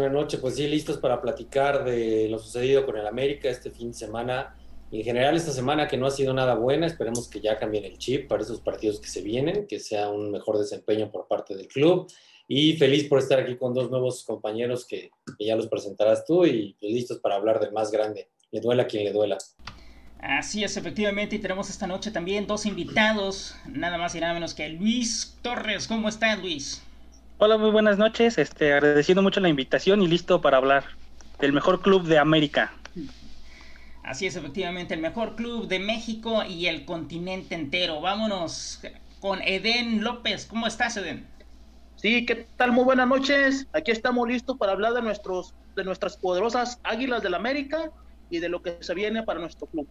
Buenas noches, pues sí, listos para platicar de lo sucedido con el América este fin de semana. En general, esta semana que no ha sido nada buena, esperemos que ya cambien el chip para esos partidos que se vienen, que sea un mejor desempeño por parte del club. Y feliz por estar aquí con dos nuevos compañeros que, que ya los presentarás tú y pues, listos para hablar del más grande. Le duela quien le duela. Así es, efectivamente, y tenemos esta noche también dos invitados, nada más y nada menos que Luis Torres. ¿Cómo estás, Luis? Hola, muy buenas noches. Este, agradeciendo mucho la invitación y listo para hablar del mejor club de América. Así es, efectivamente, el mejor club de México y el continente entero. Vámonos con Eden López. ¿Cómo estás, Eden? Sí, ¿qué tal? Muy buenas noches. Aquí estamos listos para hablar de nuestros de nuestras poderosas Águilas del América y de lo que se viene para nuestro club.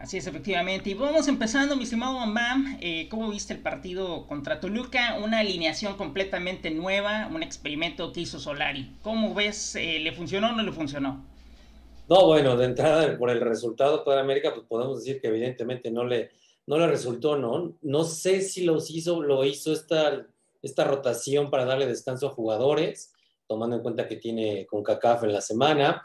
Así es, efectivamente. Y vamos empezando, mi estimado Bam eh, ¿Cómo viste el partido contra Toluca? Una alineación completamente nueva, un experimento que hizo Solari. ¿Cómo ves? Eh, ¿Le funcionó o no le funcionó? No, bueno, de entrada, por el resultado para América, pues podemos decir que evidentemente no le, no le resultó, ¿no? No sé si lo hizo, lo hizo esta, esta rotación para darle descanso a jugadores, tomando en cuenta que tiene con CACAF en la semana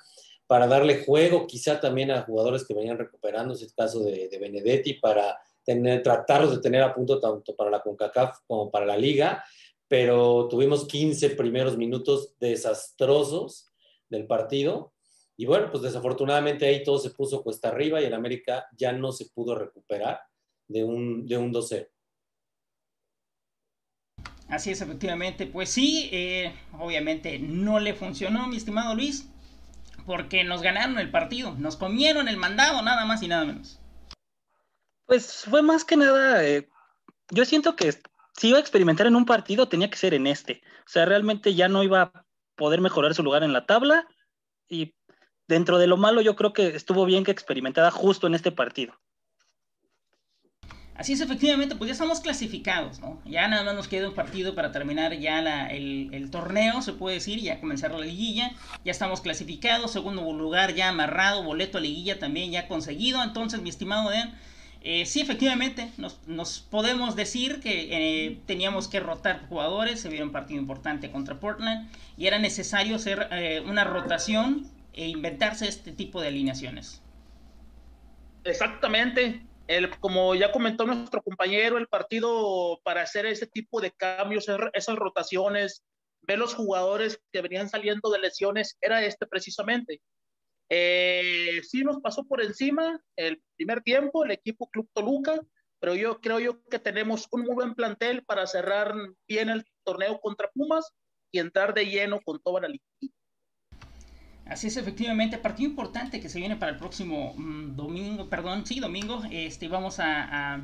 para darle juego quizá también a jugadores que venían recuperando, es el caso de, Benedetti, para tener, tratarlos de tener a punto tanto para la CONCACAF como para la liga, pero tuvimos 15 primeros minutos desastrosos del partido y bueno, pues desafortunadamente ahí todo se puso cuesta arriba y el América ya no se pudo recuperar de un, de un 12. Así es, efectivamente. Pues sí, eh, obviamente no le funcionó, mi estimado Luis porque nos ganaron el partido, nos comieron el mandado, nada más y nada menos. Pues fue más que nada, eh, yo siento que si iba a experimentar en un partido tenía que ser en este, o sea, realmente ya no iba a poder mejorar su lugar en la tabla y dentro de lo malo yo creo que estuvo bien que experimentara justo en este partido. Así es, efectivamente, pues ya estamos clasificados, ¿no? Ya nada más nos queda un partido para terminar ya el, torneo, se puede decir, ya comenzar la liguilla. Ya estamos clasificados, segundo lugar ya amarrado, boleto a liguilla también ya conseguido. Entonces, mi estimado Dan, eh, sí, efectivamente, nos, podemos decir que eh, teníamos que rotar jugadores, se vio un partido importante contra Portland y era necesario hacer eh, una rotación e inventarse este tipo de alineaciones. Exactamente, el, como ya comentó nuestro compañero, el partido para hacer ese tipo de cambios, esas rotaciones, ver los jugadores que venían saliendo de lesiones, era este precisamente. Eh, sí nos pasó por encima el primer tiempo el equipo Club Toluca, pero yo creo yo que tenemos un muy buen plantel para cerrar bien el torneo contra Pumas y entrar de lleno con toda la liga. Así es, efectivamente, partido importante que se viene para el próximo mm, domingo, perdón, sí, domingo. Este, vamos a,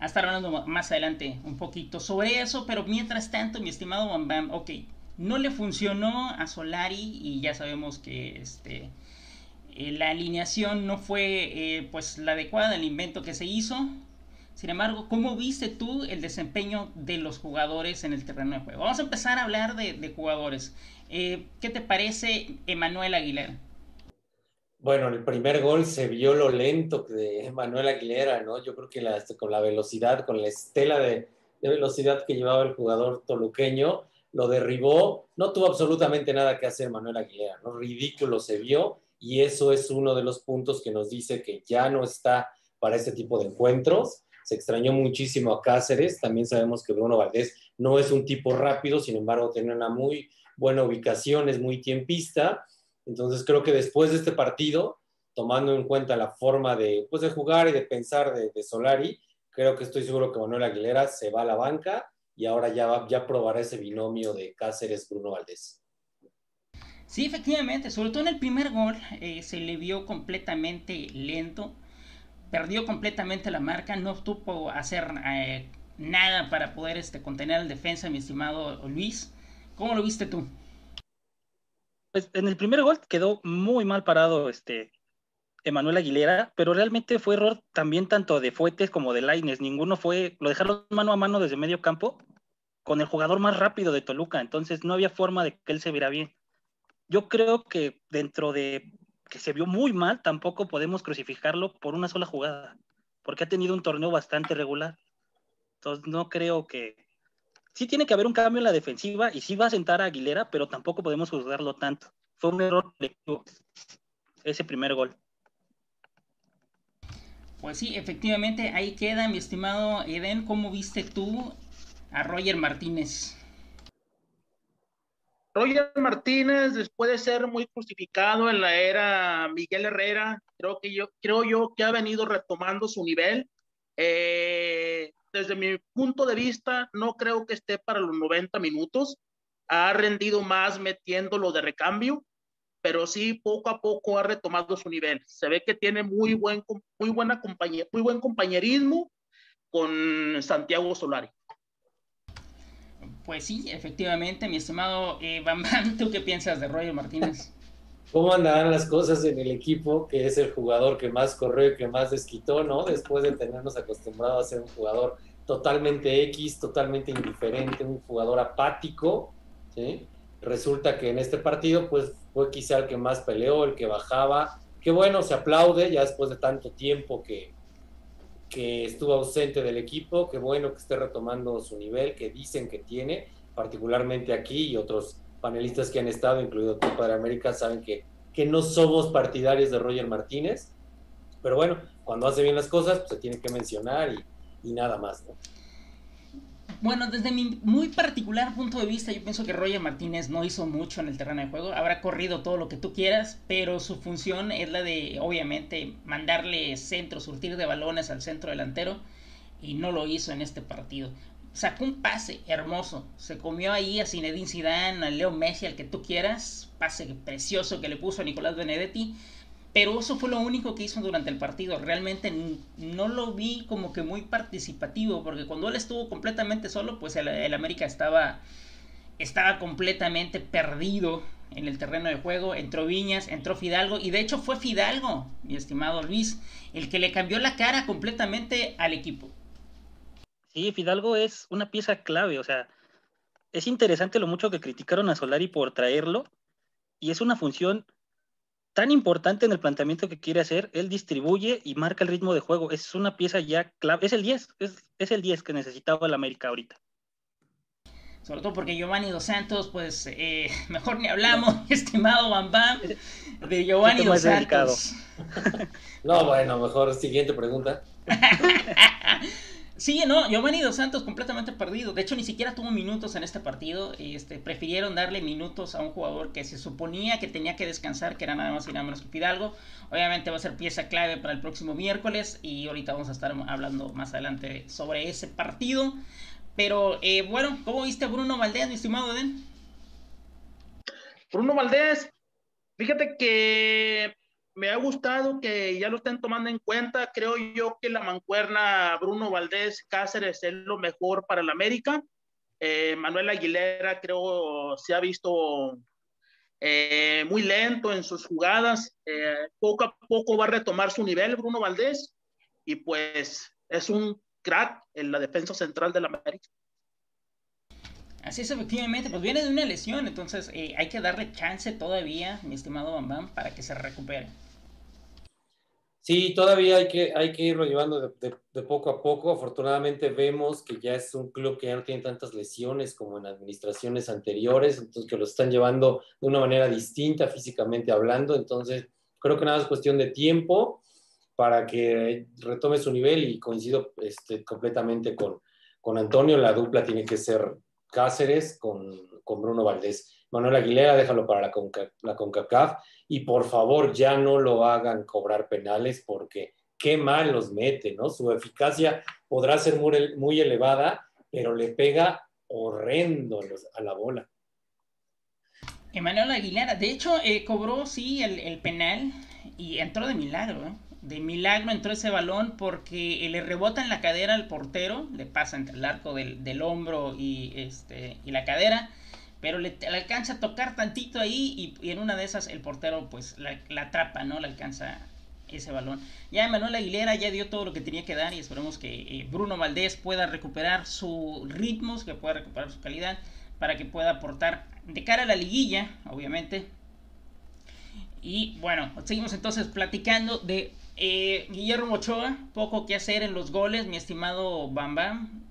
estar hablando más adelante un poquito sobre eso, pero mientras tanto, mi estimado Bam Bam, ok, no le funcionó a Solari y ya sabemos que este, eh, la alineación no fue eh, pues la adecuada, el invento que se hizo. Sin embargo, ¿cómo viste tú el desempeño de los jugadores en el terreno de juego? Vamos a empezar a hablar de, jugadores. Eh, ¿Qué te parece Emanuel Aguilera? Bueno, en el primer gol se vio lo lento de Emanuel Aguilera, ¿no? Yo creo que este, con la velocidad, con la estela de, velocidad que llevaba el jugador toluqueño, lo derribó. No tuvo absolutamente nada que hacer Emanuel Aguilera, ¿no? Ridículo se vio y eso es uno de los puntos que nos dice que ya no está para este tipo de encuentros. Se extrañó muchísimo a Cáceres. También sabemos que Bruno Valdés no es un tipo rápido, sin embargo, tiene una muy buena ubicación, es muy tiempista. Entonces creo que después de este partido, tomando en cuenta la forma de, pues, de jugar y de pensar de, Solari, creo que estoy seguro que Manuel Aguilera se va a la banca y ahora ya, ya probará ese binomio de Cáceres-Bruno Valdés. Sí, efectivamente, sobre todo en el primer gol eh, se le vio completamente lento, perdió completamente la marca, no tuvo hacer eh, nada para poder este, contener al defensa, mi estimado Luis. ¿Cómo lo viste tú? Pues en el primer gol quedó muy mal parado este Emanuel Aguilera, pero realmente fue error también tanto de Fuetes como de Laines. Ninguno fue, lo dejaron mano a mano desde medio campo con el jugador más rápido de Toluca, entonces no había forma de que él se viera bien. Yo creo que dentro de que se vio muy mal, tampoco podemos crucificarlo por una sola jugada, porque ha tenido un torneo bastante regular. Entonces no creo que, sí tiene que haber un cambio en la defensiva y sí va a sentar a Aguilera, pero tampoco podemos juzgarlo tanto. Fue un error colectivo ese primer gol. Pues sí, efectivamente, ahí queda, mi estimado Eden. ¿Cómo viste tú a Roger Martínez? Roger Martínez, después de ser muy crucificado en la era Miguel Herrera, creo que yo creo yo que ha venido retomando su nivel. Eh, desde mi punto de vista, no creo que esté para los 90 minutos. Ha rendido más metiéndolo de recambio, pero sí poco a poco ha retomado su nivel. Se ve que tiene muy buen, muy buena compañía, muy buen compañerismo con Santiago Solari. Pues sí, efectivamente, mi estimado eh, ¿tú qué piensas de Roger Martínez? ¿Cómo andarán las cosas en el equipo, que es el jugador que más corrió y que más desquitó, ¿no? Después de tenernos acostumbrados a ser un jugador totalmente X, totalmente indiferente, un jugador apático, ¿sí? Resulta que en este partido, pues fue quizá el que más peleó, el que bajaba. Qué bueno, se aplaude ya después de tanto tiempo que, que estuvo ausente del equipo, qué bueno que esté retomando su nivel, que dicen que tiene, particularmente aquí y otros panelistas que han estado, incluido tu Padre América, saben que, que no somos partidarios de Roger Martínez, pero bueno, cuando hace bien las cosas, pues se tiene que mencionar y, y nada más, ¿no? Bueno, desde mi muy particular punto de vista, yo pienso que Roger Martínez no hizo mucho en el terreno de juego. Habrá corrido todo lo que tú quieras, pero su función es la de, obviamente, mandarle centro, surtir de balones al centro delantero, y no lo hizo en este partido. Sacó un pase hermoso, se comió ahí a Zinedine Zidane, a Leo Messi, al que tú quieras, pase precioso que le puso a Nicolás Benedetti, pero eso fue lo único que hizo durante el partido. Realmente no lo vi como que muy participativo, porque cuando él estuvo completamente solo, pues el, América estaba, estaba completamente perdido en el terreno de juego. Entró Viñas, entró Fidalgo, y de hecho fue Fidalgo, mi estimado Luis, el que le cambió la cara completamente al equipo. Sí, Fidalgo es una pieza clave, o sea, es interesante lo mucho que criticaron a Solari por traerlo, y es una función tan importante en el planteamiento que quiere hacer, él distribuye y marca el ritmo de juego. Es una pieza ya clave, es el 10, es, el 10 que necesitaba el América ahorita. Sobre todo porque Giovanni Dos Santos, pues eh, mejor ni hablamos, estimado Bam Bam, de Giovanni Dos Santos. no, bueno, mejor siguiente pregunta. Sí, no, Giovanni Dos Santos completamente perdido. De hecho, ni siquiera tuvo minutos en este partido. Este, prefirieron darle minutos a un jugador que se suponía que tenía que descansar, que era nada más y nada menos que Fidalgo. Obviamente va a ser pieza clave para el próximo miércoles y ahorita vamos a estar hablando más adelante sobre ese partido. Pero eh, bueno, ¿cómo viste a Bruno Valdés, mi estimado Eden? Bruno Valdés, fíjate que me ha gustado que ya lo estén tomando en cuenta. Creo yo que la mancuerna Bruno Valdés Cáceres es lo mejor para el América. Eh, Manuel Aguilera creo se ha visto eh, muy lento en sus jugadas. Eh, poco a poco va a retomar su nivel Bruno Valdés y pues es un crack en la defensa central del América. Así es, efectivamente, pues viene de una lesión, entonces hay que darle chance todavía, mi estimado Bambam, para que se recupere. Sí, todavía hay que, hay que irlo llevando de, poco a poco. Afortunadamente vemos que ya es un club que ya no tiene tantas lesiones como en administraciones anteriores, entonces que lo están llevando de una manera distinta físicamente hablando. Entonces, creo que nada es cuestión de tiempo para que retome su nivel y coincido este, completamente con, con Antonio. La dupla tiene que ser Cáceres con, con Bruno Valdés. Manuel Aguilera, déjalo para la, CONCACAF y por favor ya no lo hagan cobrar penales porque qué mal los mete, ¿no? Su eficacia podrá ser muy, elevada, pero le pega horrendo a la bola. Emanuel Aguilera, de hecho, eh, cobró sí el, penal y entró de milagro, ¿eh? De milagro entró ese balón porque le rebota en la cadera al portero, le pasa entre el arco del, hombro este, y la cadera pero le, alcanza a tocar tantito ahí y, en una de esas el portero pues la, atrapa, ¿no? Le alcanza ese balón. Ya Manuel Aguilera ya dio todo lo que tenía que dar y esperemos que eh, Bruno Valdés pueda recuperar su ritmos, que pueda recuperar su calidad para que pueda aportar de cara a la liguilla, obviamente. Y bueno, seguimos entonces platicando de eh, Guillermo Ochoa, poco que hacer en los goles, mi estimado Bam Bam.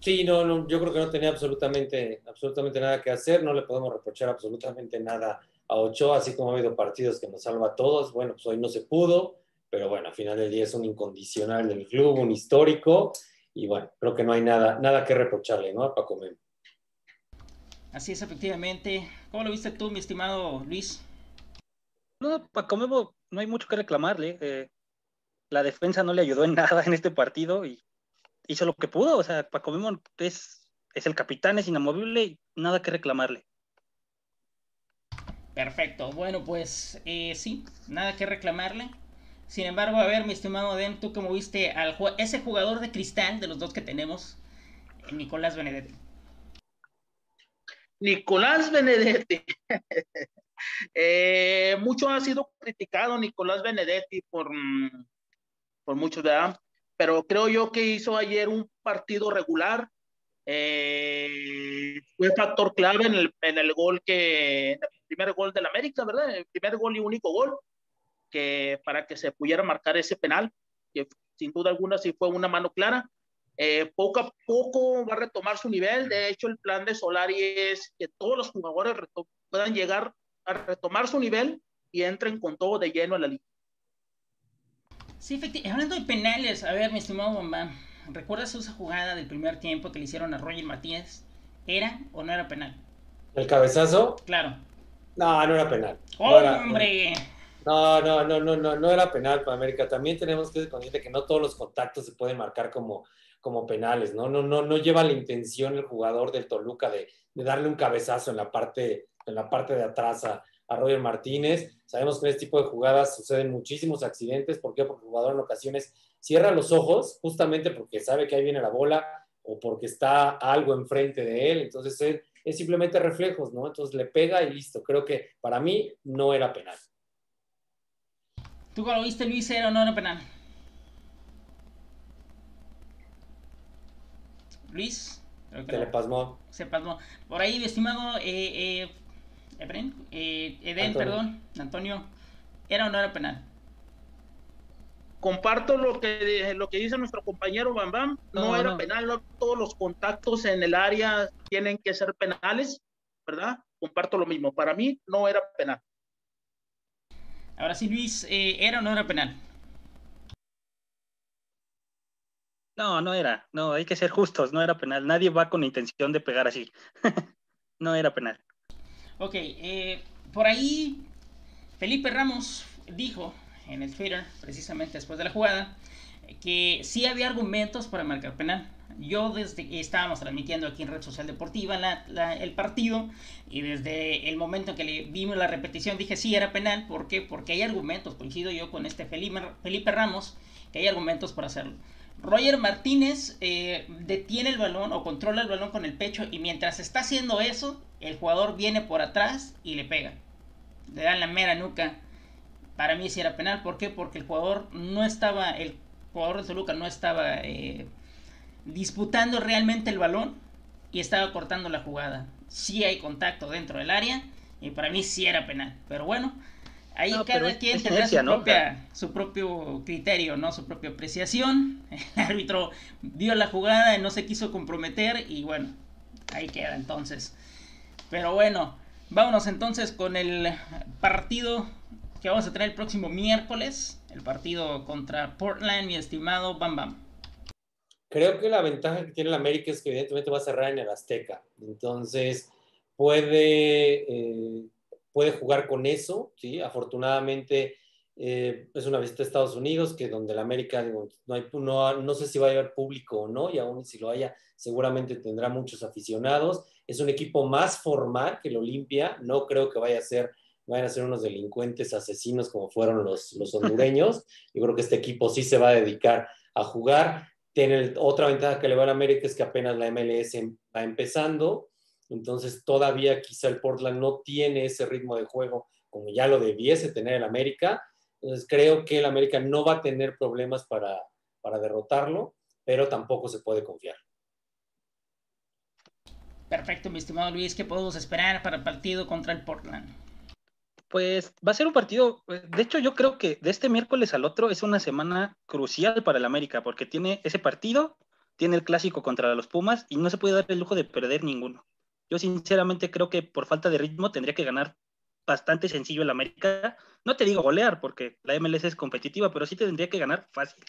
Sí, no, no, yo creo que no tenía absolutamente, absolutamente nada que hacer, no le podemos reprochar absolutamente nada a Ochoa, así como ha habido partidos que nos salva a todos, bueno, pues hoy no se pudo, pero bueno, al final del día es un incondicional del club, un histórico, y bueno, creo que no hay nada, nada que reprocharle, ¿no? A Paco Memo. Así es, efectivamente. ¿Cómo lo viste tú, mi estimado Luis? No, Paco Memo, no hay mucho que reclamarle. Eh, la defensa no le ayudó en nada en este partido y hizo lo que pudo. O sea, Paco Memo es, es el capitán, es inamovible y nada que reclamarle. Perfecto. Bueno, pues eh, sí, nada que reclamarle. Sin embargo, a ver, mi estimado Den, tú cómo viste al ese jugador de cristal de los dos que tenemos, Nicolás Benedetti. Nicolás Benedetti. Eh, mucho ha sido criticado Nicolás Benedetti por, por muchos, ¿verdad? Pero creo yo que hizo ayer un partido regular. Eh, fue factor clave en el, en el gol que, el primer gol del América, ¿verdad? El primer gol y único gol que para que se pudiera marcar ese penal, que sin duda alguna sí fue una mano clara. Eh, poco a poco va a retomar su nivel. De hecho, el plan de Solari es que todos los jugadores puedan llegar a retomar su nivel y entren con todo de lleno a la liga. Sí, efectivamente. Hablando de penales, a ver, mi estimado Bomba, ¿recuerdas esa jugada del primer tiempo que le hicieron a Roger Martínez? ¿Era o no era penal? ¿El cabezazo? Claro. No, no era penal. ¡Hombre! No, no, no, no, no, no era penal para América. También tenemos que ser conscientes que no todos los contactos se pueden marcar como, como penales, ¿no? No, no, no lleva la intención el jugador del Toluca de, darle un cabezazo en la parte, en la parte de atrás a, Roger Martínez. Sabemos que en este tipo de jugadas suceden muchísimos accidentes. ¿Por qué? Porque el jugador en ocasiones cierra los ojos justamente porque sabe que ahí viene la bola o porque está algo enfrente de él. Entonces es, es simplemente reflejos, ¿no? Entonces le pega y listo. Creo que para mí no era penal. ¿Tú cuando viste Luis era o no era penal? Luis. Se le pasmó. Se pasmó. Por ahí, mi estimado eh, eh, eh Eden, perdón, Antonio, ¿era o no era penal? Comparto lo que, lo que dice nuestro compañero Bam Bam. No, era penal, no todos los contactos en el área tienen que ser penales, ¿verdad? Comparto lo mismo. Para mí no era penal. Ahora sí, Luis, eh, ¿era o no era penal? No, no era. No, hay que ser justos, no era penal. Nadie va con intención de pegar así. no era penal. Ok, eh, por ahí Felipe Ramos dijo en el Twitter, precisamente después de la jugada, que sí había argumentos para marcar penal yo desde que estábamos transmitiendo aquí en Red Social Deportiva el partido y desde el momento en que le vimos la repetición dije sí era penal, ¿por qué? Porque hay argumentos, coincido yo con este Felipe Ramos, que hay argumentos para hacerlo. Roger Martínez eh, detiene el balón o controla el balón con el pecho y mientras está haciendo eso, el jugador viene por atrás y le pega. Le dan la mera nuca. Para mí sí era penal, ¿por qué? Porque el jugador no estaba, el jugador de Toluca no estaba... Eh, disputando realmente el balón y estaba cortando la jugada. Sí hay contacto dentro del área y para mí sí era penal. Pero bueno, ahí cada quien tendrá su, propia, su propio criterio, ¿no? Su propia apreciación. El árbitro vio la jugada y no se quiso comprometer y bueno, ahí queda entonces. Pero bueno, vámonos entonces con el partido que vamos a tener el próximo miércoles. El partido contra Portland, mi estimado Bam Bam. Creo que la ventaja que tiene el América es que evidentemente va a cerrar en el Azteca. Entonces, puede, eh, puede jugar con eso, ¿sí? Afortunadamente, eh, es una visita a Estados Unidos, que donde el América, no, hay, no, no, sé si va a haber público o no, y aún si lo haya, seguramente tendrá muchos aficionados. Es un equipo más formal que el Olimpia, no creo que vaya a ser, vayan a ser unos delincuentes asesinos como fueron los, los hondureños. Yo creo que este equipo sí se va a dedicar a jugar. Tiene otra ventaja que le va a América es que apenas la MLS va empezando, entonces todavía quizá el Portland no tiene ese ritmo de juego como ya lo debiese tener el América. Entonces creo que el América no va a tener problemas para, para derrotarlo, pero tampoco se puede confiar. Perfecto, mi estimado Luis. ¿Qué podemos esperar para el partido contra el Portland? Pues va a ser un partido, de hecho yo creo que de este miércoles al otro es una semana crucial para el América, porque tiene ese partido, tiene el clásico contra los Pumas y no se puede dar el lujo de perder ninguno. Yo sinceramente creo que por falta de ritmo tendría que ganar bastante sencillo el América. No te digo golear porque la MLS es competitiva, pero sí tendría que ganar fácil.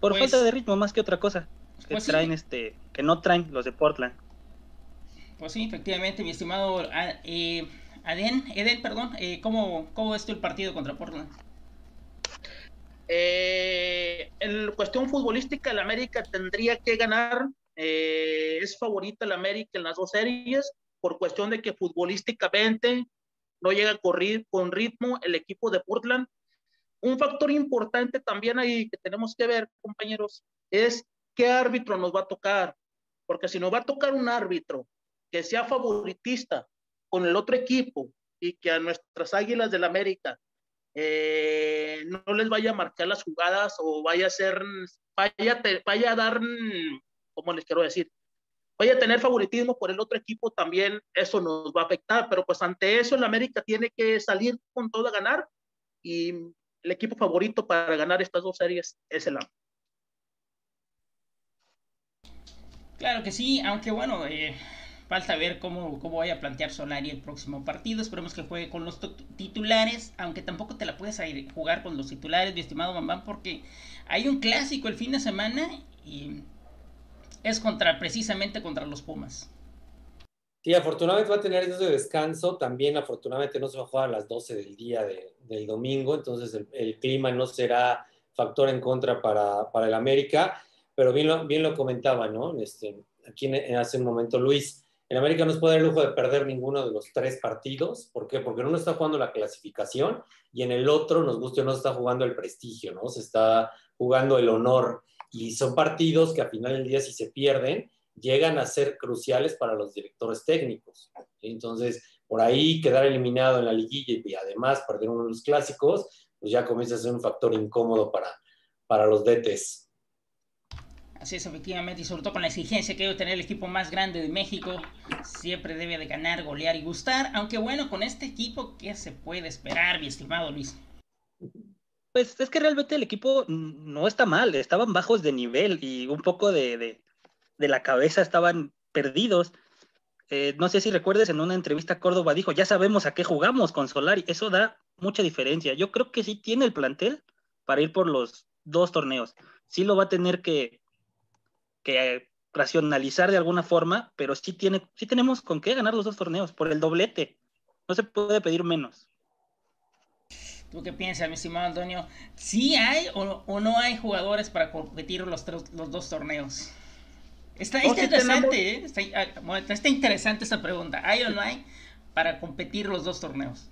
Por Pues- falta de ritmo más que otra cosa. Que Pues sí. traen este, que no traen los de Portland. Pues sí, efectivamente, mi estimado ah, eh, Aden, Eden, perdón, eh, ¿cómo, ¿cómo tú el partido contra Portland? Eh, en cuestión futbolística, el América tendría que ganar. Eh, es favorita el América en las dos series por cuestión de que futbolísticamente no llega a correr con ritmo el equipo de Portland. Un factor importante también ahí que tenemos que ver, compañeros, es qué árbitro nos va a tocar. Porque si nos va a tocar un árbitro que sea favoritista con el otro equipo y que a nuestras Águilas del América eh, no les vaya a marcar las jugadas o vaya a ser, vaya, vaya a dar, ¿cómo les quiero decir? Vaya a tener favoritismo por el otro equipo, también eso nos va a afectar, pero pues ante eso el América tiene que salir con todo a ganar y el equipo favorito para ganar estas dos series es el América. Claro que sí, aunque bueno, eh, falta ver cómo, cómo vaya a plantear Solari el próximo partido. Esperemos que juegue con los tu- titulares, aunque tampoco te la puedes jugar con los titulares, mi estimado Bambam, porque hay un clásico el fin de semana y es contra precisamente contra los Pumas. Sí, afortunadamente va a tener días de descanso. También, afortunadamente, no se va a jugar a las 12 del día de- del domingo. Entonces, el, clima no será factor en contra para, para el América. Pero bien lo, bien lo comentaba, ¿no? Este, aquí hace un momento Luis. El América no se puede dar el lujo de perder ninguno de los tres partidos. ¿Por qué? Porque uno está jugando la clasificación y en el otro, nos guste o no, está jugando el prestigio, ¿no? Se está jugando el honor. Y son partidos que al final del día, si se pierden, llegan a ser cruciales para los directores técnicos. Entonces, por ahí quedar eliminado en la liguilla y además perder uno de los clásicos, pues ya comienza a ser un factor incómodo para, para los DTs. Así es, efectivamente, y sobre todo con la exigencia que debe tener el equipo más grande de México, siempre debe de ganar, golear y gustar, aunque bueno, con este equipo, ¿qué se puede esperar, mi estimado Luis? Pues es que realmente el equipo no está mal, estaban bajos de nivel y un poco de, de, de la cabeza estaban perdidos. Eh, no sé si recuerdes, en una entrevista Córdoba dijo, ya sabemos a qué jugamos con Solari, eso da mucha diferencia. Yo creo que sí tiene el plantel para ir por los dos torneos. Sí lo va a tener que, que racionalizar de alguna forma, pero sí, tiene, sí tenemos con qué ganar los dos torneos, por el doblete. No se puede pedir menos. ¿Tú qué piensas, mi estimado Antonio? ¿Sí hay o, o no hay jugadores para competir los, los dos torneos? Está, interesante, ¿eh? Está, ah, está interesante esta pregunta. ¿Hay o no hay para competir los dos torneos?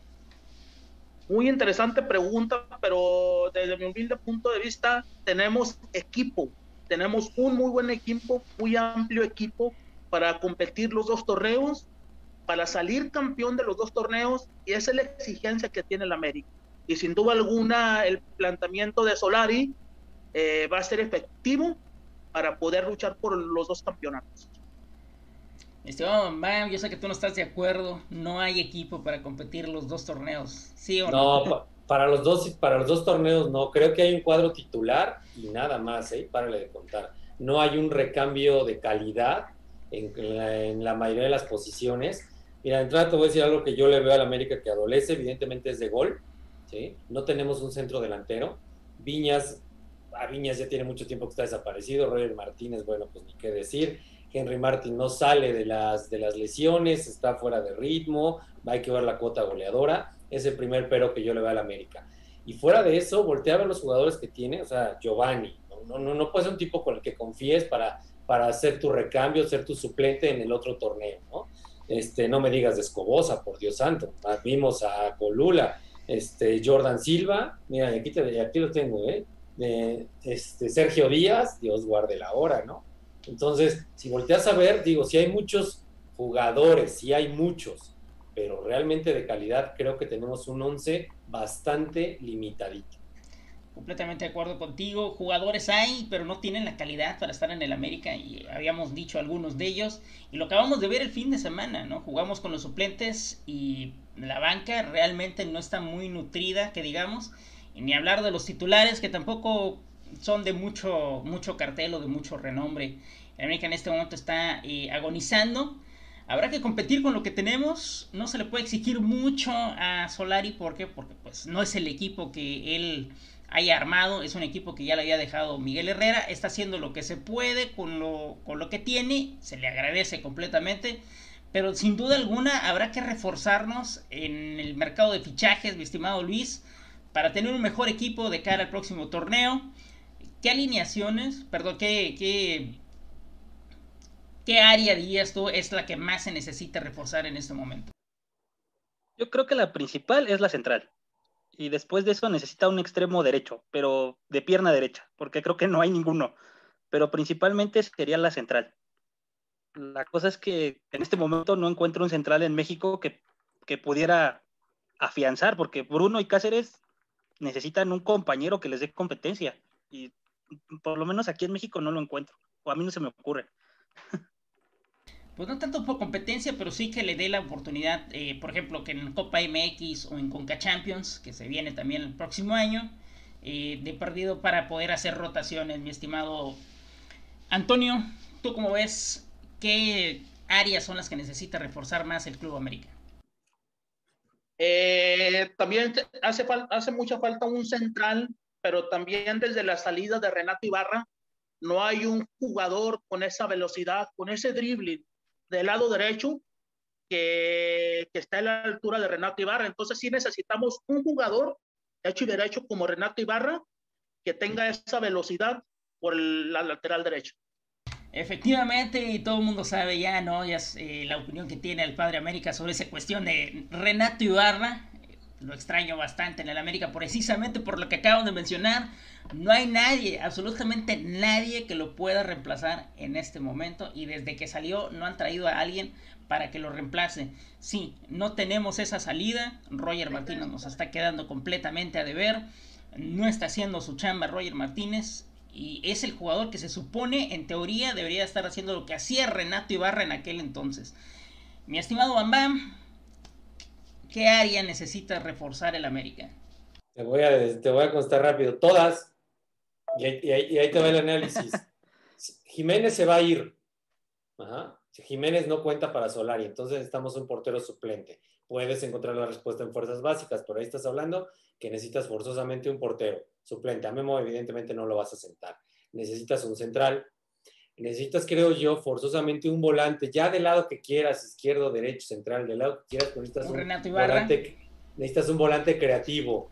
Muy interesante pregunta, pero desde mi humilde punto de vista, tenemos equipo, tenemos un muy buen equipo, muy amplio equipo para competir los dos torneos, para salir campeón de los dos torneos, y esa es la exigencia que tiene el América. Y sin duda alguna, el planteamiento de Solari eh, va a ser efectivo para poder luchar por los dos campeonatos. Estimado Bam, yo sé que tú no estás de acuerdo. No hay equipo para competir los dos torneos. ¿Sí o no? No, pa- para los dos, para los dos torneos no. Creo que hay un cuadro titular y nada más, ¿eh? Párale de contar. No hay un recambio de calidad en la, en la mayoría de las posiciones. Mira, de entrada te voy a decir algo que yo le veo al América que adolece, evidentemente es de gol, No tenemos un centro delantero. Viñas, a Viñas ya tiene mucho tiempo que está desaparecido. Roger Martínez, bueno, pues ni qué decir. Henry Martin no sale de las, de las lesiones, está fuera de ritmo, hay que ver la cuota goleadora. Es el primer pero que yo le veo al América. Y fuera de eso, voltea a los jugadores que tiene, o sea, Giovanni, no, no, no puede ser un tipo con el que confíes para, para hacer tu recambio, ser tu suplente en el otro torneo, ¿no? Este, no me digas de Escobosa, por Dios santo. Vimos a Colula, este, Jordan Silva, mira, aquí, te- aquí lo tengo, ¿eh? Este, Sergio Díaz, Dios guarde la hora, ¿no? Entonces, si volteas a ver, digo, si hay muchos jugadores, si hay muchos, pero realmente de calidad creo que tenemos un 11 bastante limitadito. Completamente de acuerdo contigo. Jugadores hay, pero no tienen la calidad para estar en el América. Y habíamos dicho algunos de ellos. Y lo acabamos de ver el fin de semana, ¿no? Jugamos con los suplentes y la banca realmente no está muy nutrida, que digamos. Ni hablar de los titulares, que tampoco son de mucho, mucho cartel o de mucho renombre. El América en este momento está eh, agonizando. Habrá que competir con lo que tenemos. No se le puede exigir mucho a Solari. ¿Por qué? Porque pues, no es el equipo que él haya armado. Es un equipo que ya le había dejado Miguel Herrera. Está haciendo lo que se puede con lo, con lo que tiene. Se le agradece completamente. Pero sin duda alguna habrá que reforzarnos en el mercado de fichajes, mi estimado Luis, para tener un mejor equipo de cara al próximo torneo. ¿Qué alineaciones, perdón, qué, qué, qué área dirías tú es la que más se necesita reforzar en este momento? Yo creo que la principal es la central. Y después de eso necesita un extremo derecho, pero de pierna derecha, porque creo que no hay ninguno. Pero principalmente sería la central. La cosa es que en este momento no encuentro un central en México que, que pudiera afianzar, porque Bruno y Cáceres necesitan un compañero que les dé competencia. Y por lo menos aquí en México no lo encuentro, o a mí no se me ocurre. Pues no tanto por competencia, pero sí que le dé la oportunidad, eh, por ejemplo, que en Copa MX o en Conca Champions, que se viene también el próximo año, eh, de perdido para poder hacer rotaciones, mi estimado Antonio. ¿Tú cómo ves qué áreas son las que necesita reforzar más el Club América? Eh, también hace, hace mucha falta un central pero también desde la salida de Renato Ibarra, no hay un jugador con esa velocidad, con ese dribbling del lado derecho que, que está a la altura de Renato Ibarra. Entonces sí necesitamos un jugador hecho y derecho como Renato Ibarra que tenga esa velocidad por la lateral derecho. Efectivamente, y todo el mundo sabe ya, ¿no? Ya es eh, la opinión que tiene el Padre América sobre esa cuestión de Renato Ibarra lo extraño bastante en el América precisamente por lo que acabo de mencionar. No hay nadie, absolutamente nadie que lo pueda reemplazar en este momento y desde que salió no han traído a alguien para que lo reemplace. Sí, no tenemos esa salida. Roger Martínez nos está quedando completamente a deber. No está haciendo su chamba Roger Martínez y es el jugador que se supone en teoría debería estar haciendo lo que hacía Renato Ibarra en aquel entonces. Mi estimado Bam ¿Qué área necesita reforzar el América? Te voy a, te voy a constar rápido. Todas. Y, ahí te va el análisis. Jiménez se va a ir. Jiménez no cuenta para Solari, entonces necesitamos un portero suplente. Puedes encontrar la respuesta en fuerzas básicas, pero ahí estás hablando que necesitas forzosamente un portero suplente. A Memo evidentemente no lo vas a sentar. Necesitas un central, necesitas, creo yo, forzosamente un volante, ya del lado que quieras, izquierdo, derecho, central, del lado que quieras, necesitas un, volante, necesitas un volante creativo,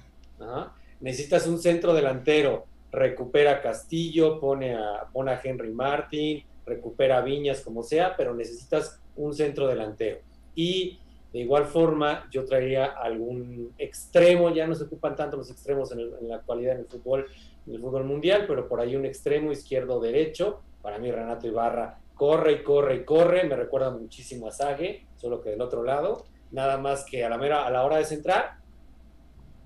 necesitas un centro delantero, recupera Castillo, pone a, pone a Henry Martin, recupera Viñas, como sea, pero necesitas un centro delantero. Y de igual forma, yo traería algún extremo, ya no se ocupan tanto los extremos en, en la actualidad en el fútbol, en el fútbol mundial, pero por ahí un extremo izquierdo derecho, para mí Renato Ibarra corre y corre y corre, me recuerda muchísimo a Sage, solo que del otro lado, nada más que a la, mera, a la hora de centrar,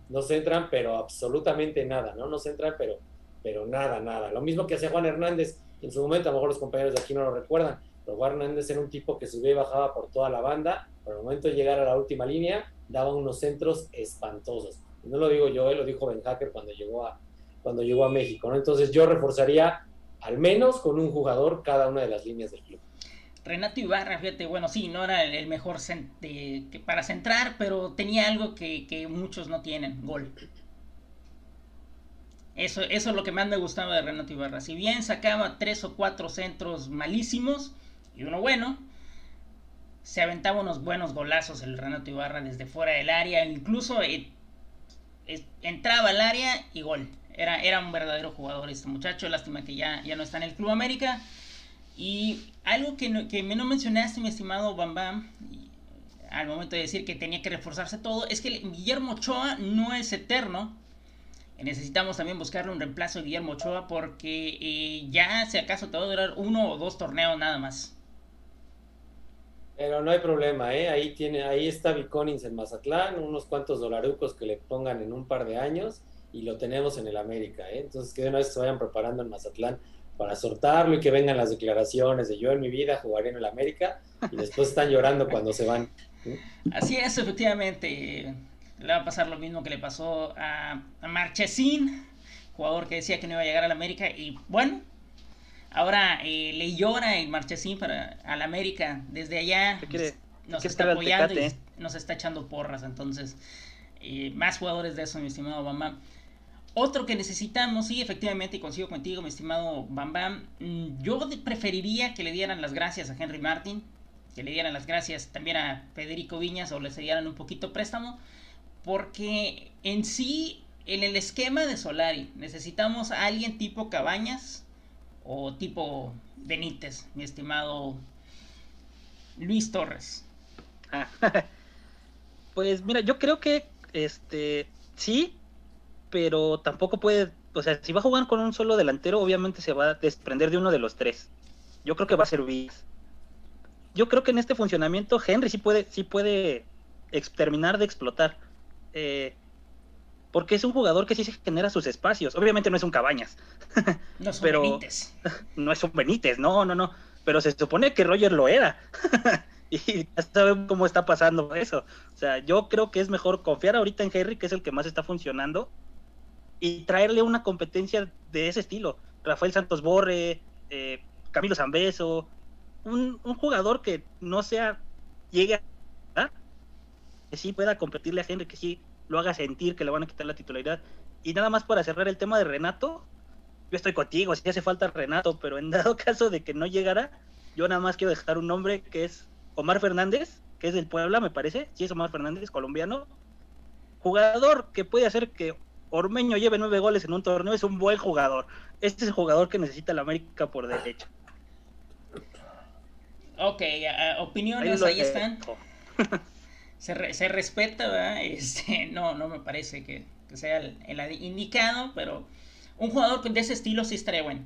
no centran, pero absolutamente nada, ¿no? No centran, pero, pero nada, nada. Lo mismo que hacía Juan Hernández en su momento, a lo mejor los compañeros de aquí no lo recuerdan, pero Juan Hernández era un tipo que subía y bajaba por toda la banda, pero al momento de llegar a la última línea, daba unos centros espantosos. no lo digo yo, él lo dijo Ben Hacker cuando llegó a, cuando llegó a México, ¿no? Entonces yo reforzaría al menos con un jugador cada una de las líneas del club. Renato Ibarra, fíjate, bueno, sí, no era el mejor para centrar, pero tenía algo que, muchos no tienen, gol. Eso, es lo que más me gustaba de Renato Ibarra. Si bien sacaba tres o cuatro centros malísimos y uno bueno, se aventaba unos buenos golazos el Renato Ibarra desde fuera del área, incluso eh, entraba al área y gol. Era, era un verdadero jugador este muchacho. Lástima que ya, ya no está en el Club América. Y algo que no, que no mencionaste, mi estimado Bam Bam, al momento de decir que tenía que reforzarse todo, es que Guillermo Ochoa no es eterno. Necesitamos también buscarle un reemplazo a Guillermo Ochoa porque eh, ya, si acaso, te va a durar uno o dos torneos nada más. Pero no hay problema, ¿eh? Ahí, tiene, ahí está Viconins en Mazatlán, unos cuantos dolarucos que le pongan en un par de años y lo tenemos en el América. ¿eh? Entonces, que de una vez se vayan preparando en Mazatlán para sortarlo y que vengan las declaraciones de yo en mi vida jugaré en el América y después están llorando cuando se van. Así es, efectivamente. Le va a pasar lo mismo que le pasó a, a Marchesín jugador que decía que no iba a llegar a la América y bueno, ahora eh, le llora el Marchesín para la América desde allá. nos, está apoyando y nos está echando porras, entonces eh, más jugadores de eso, mi estimado Bam Otro que necesitamos, sí, efectivamente, y consigo contigo, mi estimado Bam Bam, mm, yo preferiría que le dieran las gracias a Henry Martin, que le dieran las gracias también a Federico Viñas o le dieran un poquito préstamo, porque en sí, en el esquema de Solari, necesitamos a alguien tipo Cabañas o tipo Benítez, mi estimado Luis Torres. Ah, pues mira, yo creo que este sí, pero tampoco puede, o sea, si va a jugar con un solo delantero, obviamente se va a desprender de uno de los tres. Yo creo que va a ser Viñas yo creo que en este funcionamiento Henry sí puede, sí puede terminar de explotar. Eh, porque es un jugador que sí se genera sus espacios. Obviamente no es un Cabañas. No es un Benítez. No es un Benítez, no, no, no. Pero se supone que Roger lo era. y ya saben cómo está pasando eso. O sea, yo creo que es mejor confiar ahorita en Henry, que es el que más está funcionando, y traerle una competencia de ese estilo. Rafael Santos Borre, eh, Camilo Zambeso, un, jugador que no sea, llegue a, que sí pueda competirle a Henry, que sí lo haga sentir que le van a quitar la titularidad. Y nada más para cerrar el tema de Renato, yo estoy contigo, si hace falta Renato, pero en dado caso de que no llegara, yo nada más quiero dejar un nombre que es Omar Fernández, que es del Puebla, me parece, sí es Omar Fernández, colombiano, jugador que puede hacer que Ormeño lleve nueve goles en un torneo, es un buen jugador. Este es el jugador que necesita la América por derecho. Ok, opiniones ahí están. se, se, respeta, ¿verdad? Este, no, no me parece que, sea el, indicado, pero un jugador de ese estilo sí estaría bueno.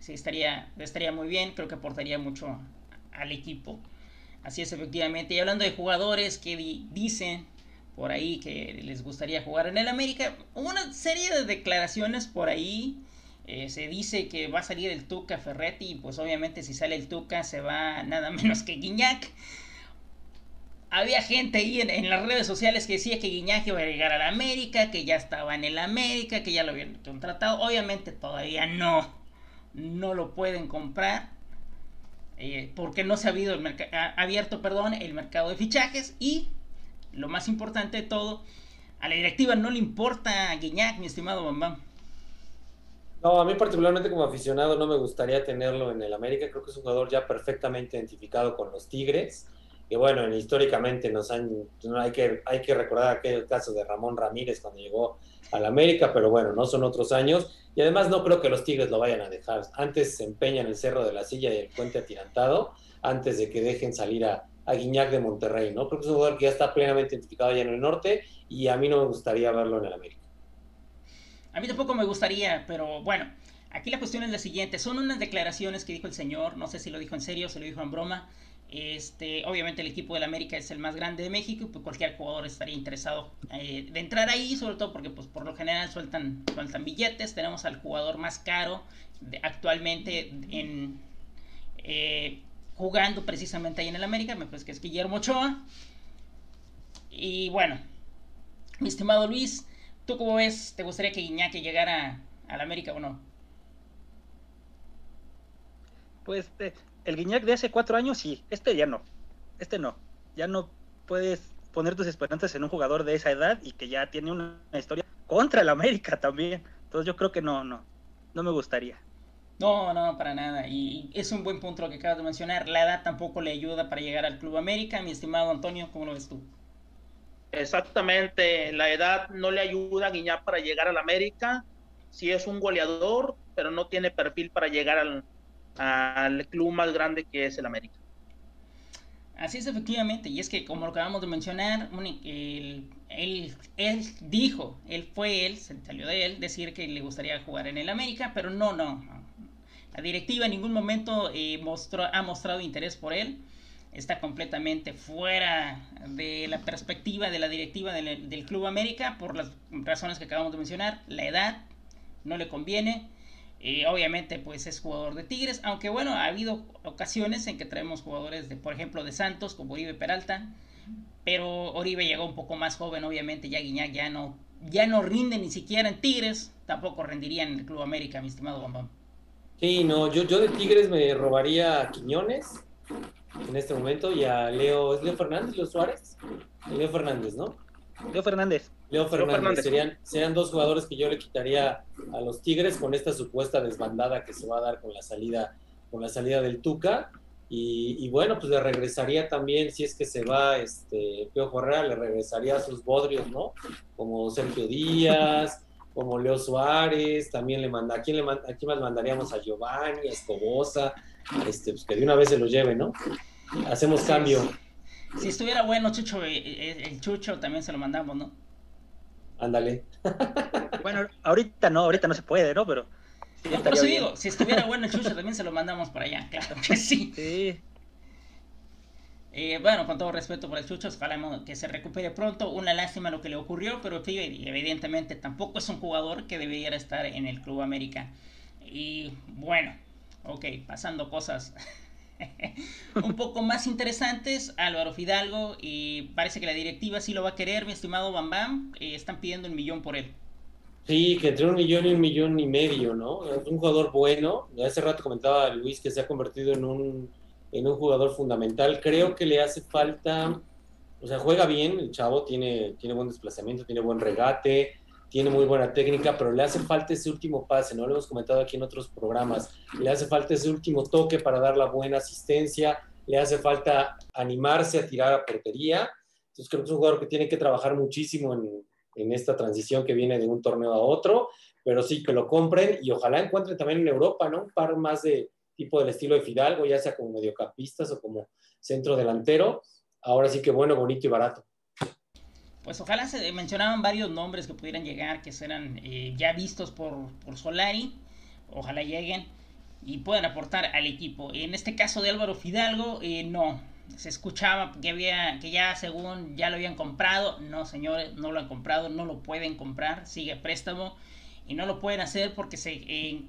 Sí estaría, estaría muy bien, creo que aportaría mucho al equipo. Así es, efectivamente. Y hablando de jugadores que dicen por ahí que les gustaría jugar en el América, una serie de declaraciones por ahí eh, se dice que va a salir el Tuca Ferretti, y pues obviamente si sale el Tuca se va nada menos que Guiñac. Había gente ahí en, las redes sociales que decía que Guiñac iba a llegar a la América, que ya estaba en el América, que ya lo habían contratado. Obviamente todavía no, no lo pueden comprar. Eh, porque no se ha habido el abierto perdón, el mercado de fichajes y lo más importante de todo, a la directiva no le importa Guiñac, mi estimado Bambam. No, a mí particularmente como aficionado no me gustaría tenerlo en el América. Creo que es un jugador ya perfectamente identificado con los Tigres. Y bueno, históricamente nos han, hay que, hay que recordar aquel caso de Ramón Ramírez cuando llegó al América, pero bueno, no son otros años. Y además no creo que los Tigres lo vayan a dejar. Antes se empeña en el Cerro de la Silla y el Puente Atirantado, antes de que dejen salir a, a Guiñac de Monterrey, ¿no? Creo que es un jugador que ya está plenamente identificado ya en el norte y a mí no me gustaría verlo en el América. A mí tampoco me gustaría, pero bueno, aquí la cuestión es la siguiente. Son unas declaraciones que dijo el señor, no sé si lo dijo en serio, se lo dijo en broma. Este, obviamente el equipo del América es el más grande de México y pues cualquier jugador estaría interesado eh, de entrar ahí, sobre todo porque pues por lo general sueltan, sueltan billetes. Tenemos al jugador más caro actualmente en eh, jugando precisamente ahí en el América, me parece que es Guillermo Ochoa. Y bueno, mi estimado Luis, ¿Tú cómo ves? ¿Te gustaría que Iñaki llegara al América o no? Pues eh, el Guiñac de hace cuatro años sí, este ya no. Este no. Ya no puedes poner tus esperanzas en un jugador de esa edad y que ya tiene una, historia contra el América también. Entonces yo creo que no, no, no me gustaría. No, no, para nada. Y es un buen punto lo que acabas de mencionar. La edad tampoco le ayuda para llegar al Club América. Mi estimado Antonio, ¿cómo lo ves tú? Exactamente, la edad no le ayuda a Guiñac para llegar al América. Sí es un goleador, pero no tiene perfil para llegar al, al club más grande que es el América. Así es efectivamente, y es que como lo acabamos de mencionar, él, él, dijo, él fue él, se salió de él, decir que le gustaría jugar en el América, pero no, no. La directiva en ningún momento eh, mostró, ha mostrado interés por él está completamente fuera de la perspectiva de la directiva del, Club América por las razones que acabamos de mencionar. La edad no le conviene. Eh, obviamente, pues es jugador de Tigres, aunque bueno, ha habido ocasiones en que traemos jugadores de, por ejemplo, de Santos, como Oribe Peralta, pero Oribe llegó un poco más joven, obviamente, ya Guiñac ya no ya no rinde ni siquiera en Tigres, tampoco rendiría en el Club América, mi estimado Bambam. Sí, no, yo, yo de Tigres me robaría a Quiñones en este momento y a Leo, ¿es Leo Fernández, Leo Suárez? Leo Fernández, ¿no? Leo Fernández. Leo Fernández, Serían, serían dos jugadores que yo le quitaría a los Tigres con esta supuesta desbandada que se va a dar con la salida, con la salida del Tuca. Y, bueno, pues le regresaría también, si es que se va este Pio Correa, le regresaría a sus bodrios, ¿no? Como Sergio Díaz, como Leo Suárez, también le manda, ¿a quién, le manda, aquí más mandaríamos? A Giovanni, a Escobosa, este, pues que de una vez se lo lleve, ¿no? Hacemos cambio. Si estuviera bueno Chucho, eh, eh, el Chucho también se lo mandamos, ¿no? Ándale. bueno, ahorita no, ahorita no se puede, ¿no? Pero por digo, si estuviera bueno el Chucho, también se lo mandamos para allá, claro que sí. Sí. Eh, bueno, con todo respeto por el Chucho, ojalá que se recupere pronto. Una lástima lo que le ocurrió, pero evidentemente tampoco es un jugador que debiera estar en el Club América. Y bueno, ok, pasando cosas un poco más interesantes, Álvaro Fidalgo, y parece que la directiva sí lo va a querer, mi estimado Bam Bam, eh, están pidiendo un millón por él. Sí, que entre un millón y un millón y medio, ¿no? Un jugador bueno. Hace rato comentaba Luis que se ha convertido en un, en un jugador fundamental. Creo que le hace falta, o sea, juega bien, el chavo tiene, tiene buen desplazamiento, tiene buen regate, tiene muy buena técnica, pero le hace falta ese último pase, ¿no? Lo hemos comentado aquí en otros programas. Le hace falta ese último toque para dar la buena asistencia, le hace falta animarse a tirar a portería. Entonces creo que es un jugador que tiene que trabajar muchísimo en en esta transición que viene de un torneo a otro, pero sí que lo compren y ojalá encuentren también en Europa, ¿no? Un par más de tipo del estilo de Fidalgo, ya sea como mediocampistas o como centro delantero. Ahora sí que bueno, bonito y barato. Pues ojalá se mencionaban varios nombres que pudieran llegar, que serán eh, ya vistos por, por Solari. Ojalá lleguen y puedan aportar al equipo. En este caso de Álvaro Fidalgo, eh, no, se escuchaba que había que ya según ya lo habían comprado no señores no lo han comprado no lo pueden comprar sigue préstamo y no lo pueden hacer porque se eh,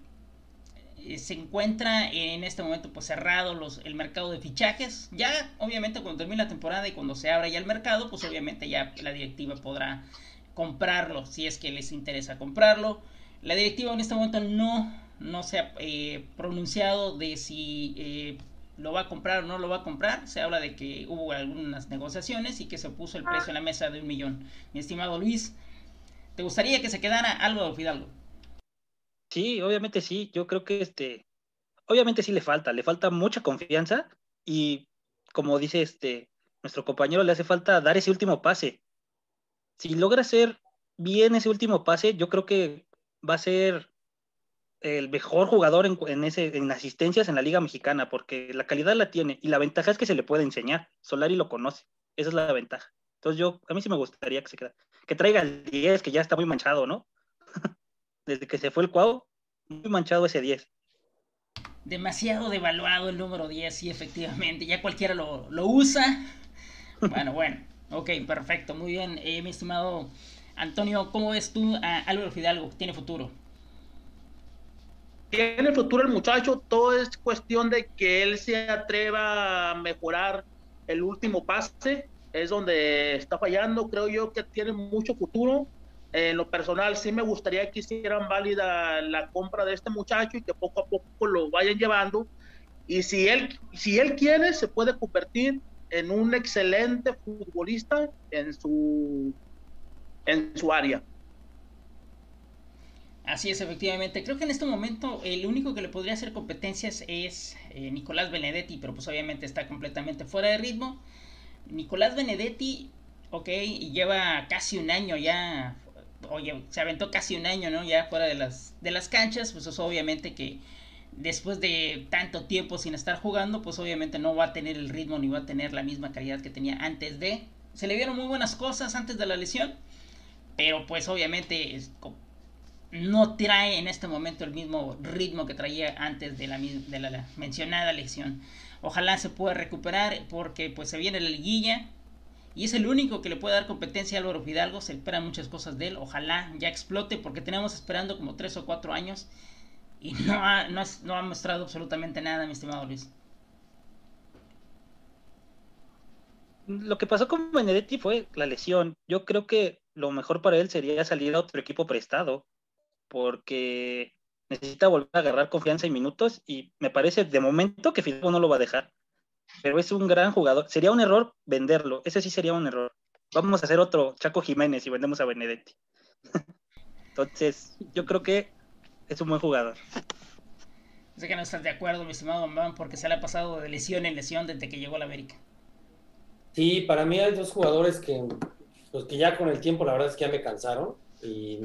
se encuentra en este momento pues cerrado el mercado de fichajes ya obviamente cuando termine la temporada y cuando se abra ya el mercado pues obviamente ya la directiva podrá comprarlo si es que les interesa comprarlo la directiva en este momento no no se ha eh, pronunciado de si eh, lo va a comprar o no lo va a comprar. Se habla de que hubo algunas negociaciones y que se puso el precio en la mesa de un millón. Mi estimado Luis, ¿te gustaría que se quedara algo de Fidalgo? Sí, obviamente sí. Yo creo que este, obviamente sí le falta, le falta mucha confianza y como dice este nuestro compañero, le hace falta dar ese último pase. Si logra hacer bien ese último pase, yo creo que va a ser el mejor jugador en, ese, en asistencias en la Liga Mexicana, porque la calidad la tiene y la ventaja es que se le puede enseñar. Solari lo conoce, esa es la ventaja. Entonces yo, a mí sí me gustaría que se quede, que traiga el 10, que ya está muy manchado, ¿no? Desde que se fue el Cuau, muy manchado ese 10. Demasiado devaluado el número 10, sí, efectivamente, ya cualquiera lo, usa. bueno, bueno, ok, perfecto, muy bien, eh, mi estimado Antonio, ¿cómo ves tú a Álvaro Fidalgo? ¿Tiene futuro? tiene futuro el muchacho, todo es cuestión de que él se atreva a mejorar el último pase, es donde está fallando, creo yo que tiene mucho futuro. En lo personal, sí me gustaría que hicieran válida la compra de este muchacho y que poco a poco lo vayan llevando. Y si él, si él quiere, se puede convertir en un excelente futbolista en su, en su área. Así es, efectivamente. Creo que en este momento el único que le podría hacer competencias es eh, Nicolás Benedetti, pero pues obviamente está completamente fuera de ritmo. Nicolás Benedetti, ok, lleva casi un año ya, oye, se aventó casi un año, ¿no? Ya fuera de las, de las canchas, pues eso obviamente que después de tanto tiempo sin estar jugando, pues obviamente no va a tener el ritmo ni va a tener la misma calidad que tenía antes de. Se le vieron muy buenas cosas antes de la lesión, pero pues obviamente no trae en este momento el mismo ritmo que traía antes de la, de la mencionada lesión. Ojalá se pueda recuperar porque pues se viene la liguilla y es el único que le puede dar competencia a Álvaro Fidalgo. Se esperan muchas cosas de él. Ojalá ya explote porque tenemos esperando como 3 o 4 años y no ha, no, mostrado absolutamente nada, mi estimado Luis. Lo que pasó con Benedetti fue la lesión. Yo creo que lo mejor para él sería salir a otro equipo prestado, porque necesita volver a agarrar confianza y minutos y me parece de momento que Fidalgo no lo va a dejar. Pero es un gran jugador. Sería un error venderlo. Ese sí sería un error. Vamos a hacer otro Chaco Jiménez y vendemos a Benedetti. Entonces, yo creo que es un buen jugador. Sé que no estás de acuerdo, mi estimado Bambam, porque se le ha pasado de lesión en lesión desde que llegó a la América. Sí, para mí hay dos jugadores que, pues que ya con el tiempo la verdad es que ya me cansaron y,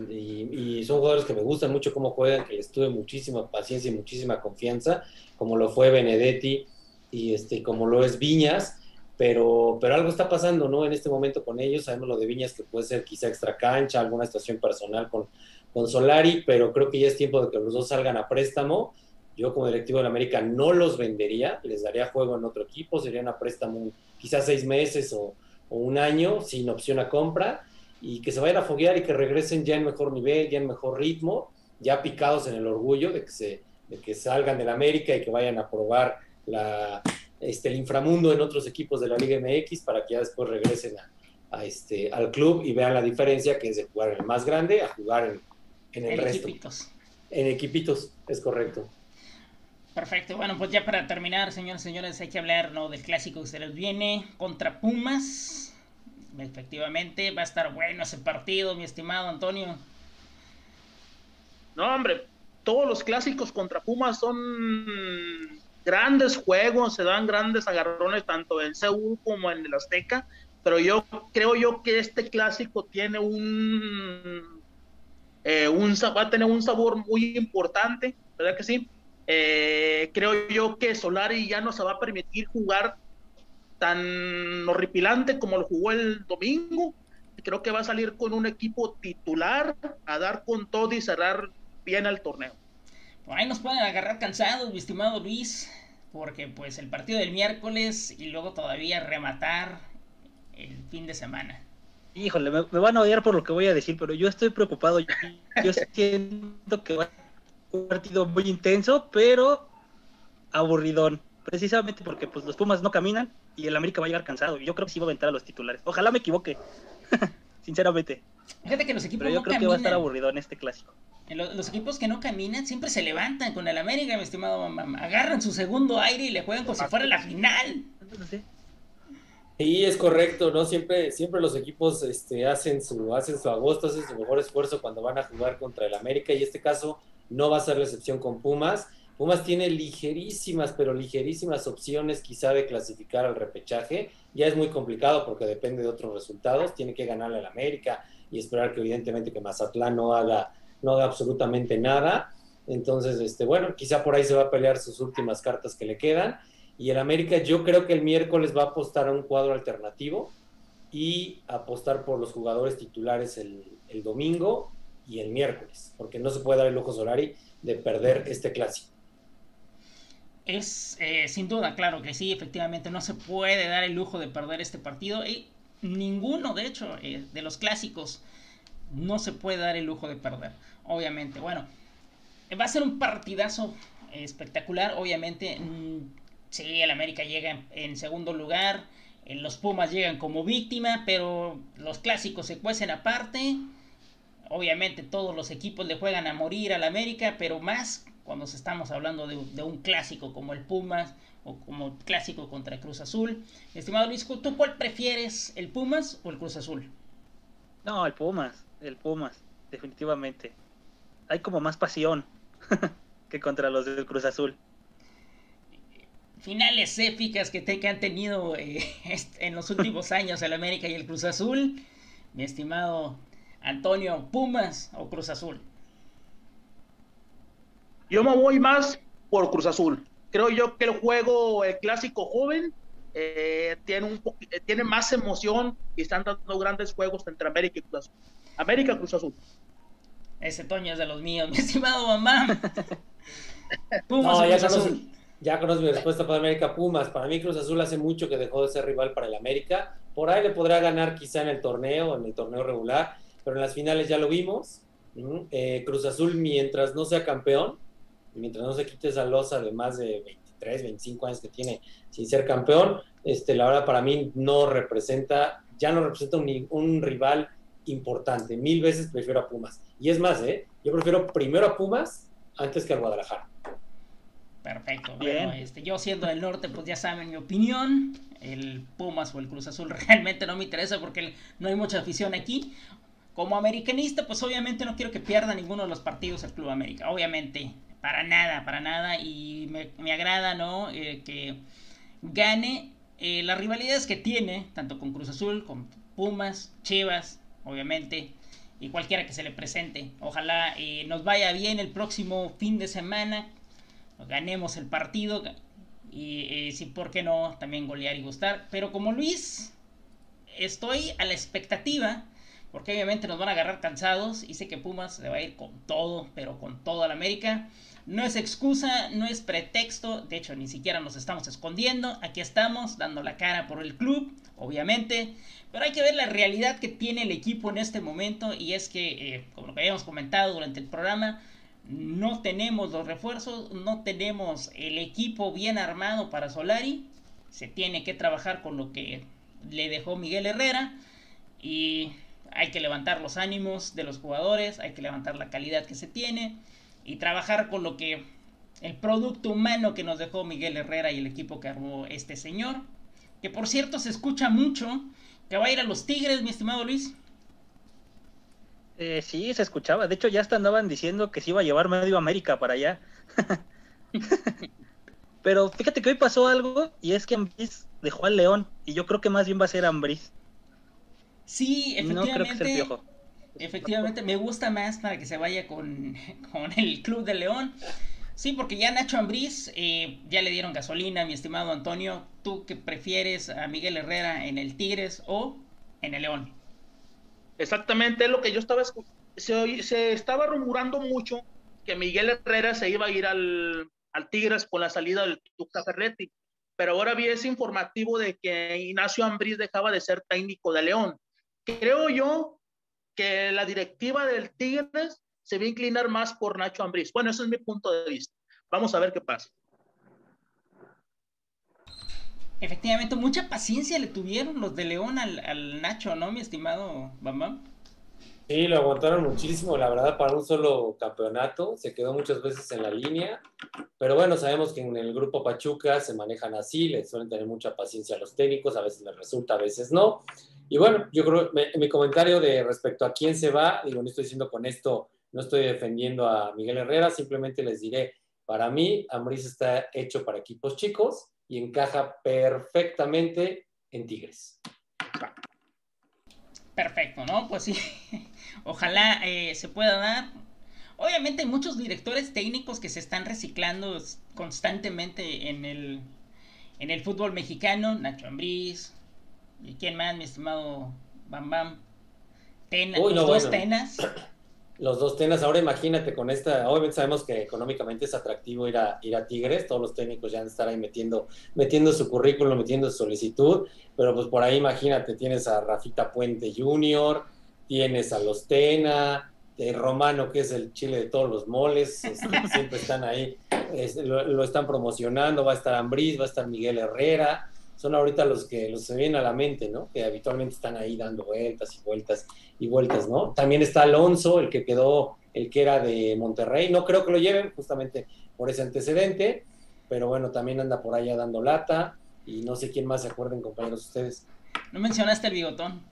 y, son jugadores que me gustan mucho cómo juegan, que les tuve muchísima paciencia y muchísima confianza, como lo fue Benedetti y este, como lo es Viñas, pero, pero algo está pasando, ¿no? En este momento con ellos, sabemos lo de Viñas que puede ser quizá extra cancha, alguna estación personal con, con Solari, pero creo que ya es tiempo de que los dos salgan a préstamo. Yo como directivo de la América no los vendería, les daría juego en otro equipo, serían a préstamo quizás seis meses o, o un año sin opción a compra y que se vayan a foguear y que regresen ya en mejor nivel, ya en mejor ritmo, ya picados en el orgullo de que, se, de que salgan de la América y que vayan a probar la, este, el inframundo en otros equipos de la Liga MX para que ya después regresen a, este, al club y vean la diferencia que es de jugar en el más grande a jugar en, el resto. Equipitos. En equipitos, es correcto. Perfecto, bueno, pues ya para terminar, señores, señores, hay que hablar ¿no? del clásico que se les viene contra Pumas efectivamente va a estar bueno ese partido, mi estimado Antonio. No, hombre, todos los clásicos contra Pumas son grandes juegos, se dan grandes agarrones tanto en Seúl como en el Azteca, pero yo creo yo que este clásico tiene un, eh, un va a tener un sabor muy importante, ¿verdad que sí? Eh, creo yo que Solari ya no se va a permitir jugar tan horripilante como lo jugó el domingo. Creo que va a salir con un equipo titular a dar con todo y cerrar bien el torneo. Por ahí nos pueden agarrar cansados, mi estimado Luis, porque pues el partido del miércoles y luego todavía rematar el fin de semana. Híjole, me, van a odiar por lo que voy a decir, pero yo estoy preocupado. Yo, siento que va a ser un partido muy intenso, pero aburridón precisamente porque pues los Pumas no caminan y el América va a llegar cansado. Yo creo que sí va a aventar a los titulares. Ojalá me equivoque, sinceramente. Fíjate que los equipos Pero yo creo que va a estar aburrido en este clásico. Los, equipos que no caminan siempre se levantan con el América, mi estimado Agarran su segundo aire y le juegan como si fuera la final. Sí, es correcto, ¿no? Siempre, siempre los equipos este, hacen, su, hacen su agosto, hacen su mejor esfuerzo cuando van a jugar contra el América y este caso no va a ser la excepción con Pumas Pumas tiene ligerísimas, pero ligerísimas opciones quizá de clasificar al repechaje. Ya es muy complicado porque depende de otros resultados. Tiene que ganarle al América y esperar que evidentemente que Mazatlán no haga, no haga absolutamente nada. Entonces, este, bueno, quizá por ahí se va a pelear sus últimas cartas que le quedan. Y el América yo creo que el miércoles va a apostar a un cuadro alternativo y apostar por los jugadores titulares el, domingo y el miércoles, porque no se puede dar el lujo Solari de perder este clásico. Es eh, sin duda, claro que sí, efectivamente, no se puede dar el lujo de perder este partido. Y ninguno, de hecho, eh, de los clásicos no se puede dar el lujo de perder. Obviamente, bueno, va a ser un partidazo espectacular. Obviamente, mm, sí, el América llega en, segundo lugar. Eh, los Pumas llegan como víctima, pero los clásicos se cuecen aparte. Obviamente todos los equipos le juegan a morir al América, pero más cuando estamos hablando de, un clásico como el Pumas o como clásico contra Cruz Azul. Estimado Luis, ¿tú cuál prefieres, el Pumas o el Cruz Azul? No, el Pumas, el Pumas, definitivamente. Hay como más pasión que contra los del Cruz Azul. Finales épicas que, te, que han tenido eh, en los últimos años el América y el Cruz Azul. Mi estimado Antonio, Pumas o Cruz Azul. Yo me voy más por Cruz Azul. Creo yo que el juego, el clásico joven, eh, tiene, un eh, tiene más emoción y están dando grandes juegos entre América y Cruz Azul. América Cruz Azul. Ese Toño es de los míos, mi estimado mamá. Pumas no, ya, Cruz Azul. ya mi respuesta para América Pumas. Para mí Cruz Azul hace mucho que dejó de ser rival para el América. Por ahí le podrá ganar quizá en el torneo, en el torneo regular, pero en las finales ya lo vimos. Eh, Cruz Azul, mientras no sea campeón, mientras no se quite esa losa de más de 23, 25 años que tiene sin ser campeón, este, la verdad para mí no representa, ya no representa un, rival importante. Mil veces prefiero a Pumas. Y es más, ¿eh? yo prefiero primero a Pumas antes que a Guadalajara. Perfecto. Bueno, este, yo siendo del norte, pues ya saben mi opinión. El Pumas o el Cruz Azul realmente no me interesa porque no hay mucha afición aquí. Como americanista, pues obviamente no quiero que pierda ninguno de los partidos el Club América. Obviamente, para nada, para nada. Y me, agrada, ¿no? Eh, que gane eh, las rivalidades que tiene, tanto con Cruz Azul, con Pumas, Chivas, obviamente, y cualquiera que se le presente. Ojalá eh, nos vaya bien el próximo fin de semana, ganemos el partido y si, ¿por qué no? También golear y gustar. Pero como Luis, estoy a la expectativa porque obviamente nos van a agarrar cansados y sé que Pumas se va a ir con todo, pero con todo al América. No es excusa, no es pretexto, de hecho ni siquiera nos estamos escondiendo, aquí estamos dando la cara por el club, obviamente, pero hay que ver la realidad que tiene el equipo en este momento y es que, eh, como lo que habíamos comentado durante el programa, no tenemos los refuerzos, no tenemos el equipo bien armado para Solari, se tiene que trabajar con lo que le dejó Miguel Herrera y hay que levantar los ánimos de los jugadores, hay que levantar la calidad que se tiene y trabajar con lo que el producto humano que nos dejó Miguel Herrera y el equipo que armó este señor, que por cierto se escucha mucho que va a ir a los Tigres, mi estimado Luis. Eh, sí, se escuchaba. De hecho, ya hasta andaban diciendo que se iba a llevar medio América para allá. Pero fíjate que hoy pasó algo y es que Ambris dejó al León y yo creo que más bien va a ser Ambris. Sí, efectivamente. Efectivamente, me gusta más para que se vaya con, el Club de León. Sí, porque ya Nacho Ambriz eh, ya le dieron gasolina, mi estimado Antonio. ¿Tú qué prefieres a Miguel Herrera en el Tigres o en el León? Exactamente, es lo que yo estaba se, se estaba rumorando mucho que Miguel Herrera se iba a ir al, al Tigres con la salida del Tuca Ferretti. Pero ahora vi ese informativo de que Ignacio Ambriz dejaba de ser técnico de León. Creo yo que la directiva del Tigres se va a inclinar más por Nacho Ambriz. Bueno, ese es mi punto de vista. Vamos a ver qué pasa. Efectivamente, mucha paciencia le tuvieron los de León al, Nacho, ¿no, mi estimado Bambam? Sí, lo aguantaron muchísimo, la verdad, para un solo campeonato. Se quedó muchas veces en la línea. Pero bueno, sabemos que en el grupo Pachuca se manejan así, le suelen tener mucha paciencia a los técnicos, a veces les resulta, a veces no. Y bueno, yo creo, mi comentario de respecto a quién se va, digo, no estoy diciendo con esto, no estoy defendiendo a Miguel Herrera, simplemente les diré, para mí, Ambriz está hecho para equipos chicos y encaja perfectamente en Tigres. Perfecto, ¿no? Pues sí, ojalá eh, se pueda dar. Obviamente hay muchos directores técnicos que se están reciclando constantemente en el, en el fútbol mexicano. Nacho Ambriz, ¿y quién más, mi estimado Bam Bam? los dos Tenas. Los dos Tenas, ahora imagínate con esta, obviamente sabemos que económicamente es atractivo ir a, ir a Tigres, todos los técnicos ya han de estar ahí metiendo, metiendo su currículum, metiendo su solicitud, pero pues por ahí imagínate, tienes a Rafita Puente Jr., tienes a los Tena, el Romano, que es el chile de todos los moles, siempre están ahí, lo, están promocionando, va a estar Ambriz, va a estar Miguel Herrera, son ahorita los que los se vienen a la mente, ¿no? Que habitualmente están ahí dando vueltas y vueltas y vueltas, ¿no? También está Alonso, el que quedó, el que era de Monterrey, no creo que lo lleven justamente por ese antecedente, pero bueno, también anda por allá dando lata y no sé quién más se acuerden, compañeros, ustedes. ¿No mencionaste el bigotón?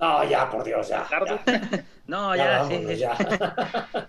No, ya, por Dios, ya. no, ya, ya.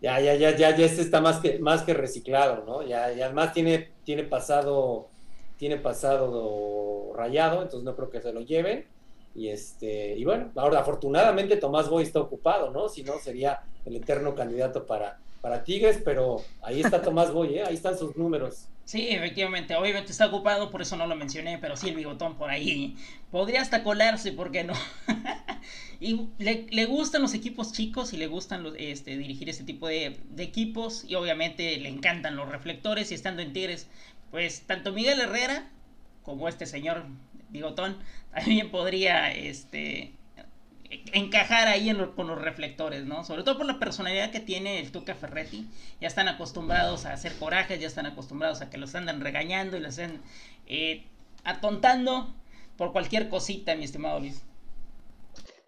ya. ya, ya, ya, ya, este está más que, más que reciclado, ¿no? Ya, y además tiene, tiene pasado tiene pasado rayado, entonces no creo que se lo lleven. Y este, y bueno, ahora afortunadamente Tomás Boy está ocupado, ¿no? Si no, sería el eterno candidato para, para Tigres, pero ahí está Tomás Boy, ¿eh? ahí están sus números. Sí, efectivamente, obviamente está ocupado, por eso no lo mencioné, pero sí el bigotón por ahí. Podría hasta colarse, ¿por qué no? y le, gustan los equipos chicos y le gustan los, este, dirigir este tipo de, equipos y obviamente le encantan los reflectores y estando en Tigres, pues tanto Miguel Herrera como este señor Bigotón también podría este encajar ahí con los reflectores, ¿no? Sobre todo por la personalidad que tiene el Tuca Ferretti. Ya están acostumbrados a hacer corajes, ya están acostumbrados a que los andan regañando y los estén eh, atontando por cualquier cosita, mi estimado Luis.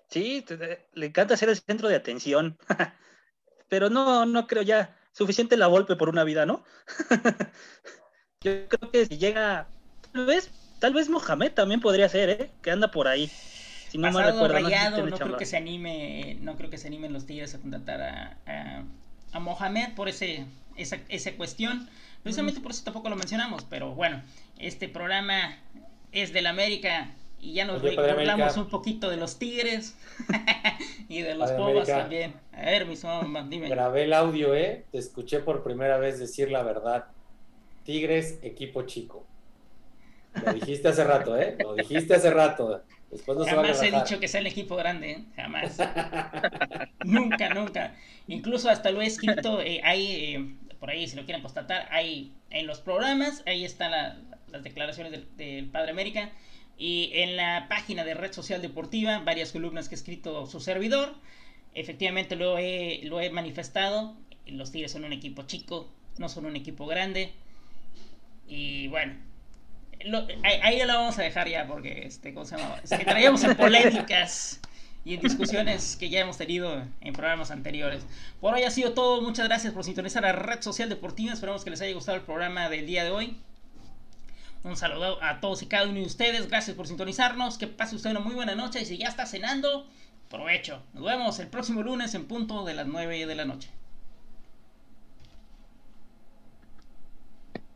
Sí, le encanta ser el centro de atención. Pero no, no creo ya. Suficiente la golpe por una vida, ¿no? Yo creo que si llega. Tal vez, tal vez Mohamed también podría ser, ¿eh? Que anda por ahí. Si no me recuerdo. no, creo que se anime, no creo que se animen los Tigres a contratar a, a, Mohamed por ese, esa, esa cuestión. Precisamente por eso tampoco lo mencionamos, pero bueno, este programa es del América y ya nos recordamos un poquito de los Tigres y de los Pumas también. A ver, mis dime. Grabé el audio, ¿eh? Te escuché por primera vez decir la verdad. Tigres, equipo chico. Lo dijiste hace rato, ¿eh? Lo dijiste hace rato. Después no Jamás he dicho que sea el equipo grande, ¿eh? Jamás. nunca, nunca. Incluso hasta lo he escrito, eh, hay, eh, por ahí si lo quieren constatar, hay en los programas, ahí están las declaraciones del, del Padre América y en la página de Red Social Deportiva, varias columnas que ha escrito su servidor. Efectivamente lo he, lo he manifestado. Los Tigres son un equipo chico, no son un equipo grande. Y bueno, ahí, ya lo vamos a dejar ya porque, este, ¿cómo se llama? traíamos en polémicas y en discusiones que ya hemos tenido en programas anteriores. Por hoy ha sido todo. Muchas gracias por sintonizar a Red Social Deportiva. Esperamos que les haya gustado el programa del día de hoy. Un saludo a todos y cada uno de ustedes. Gracias por sintonizarnos. Que pase usted una muy buena noche. Y si ya está cenando, provecho. Nos vemos el próximo lunes en punto de las 9 de la noche.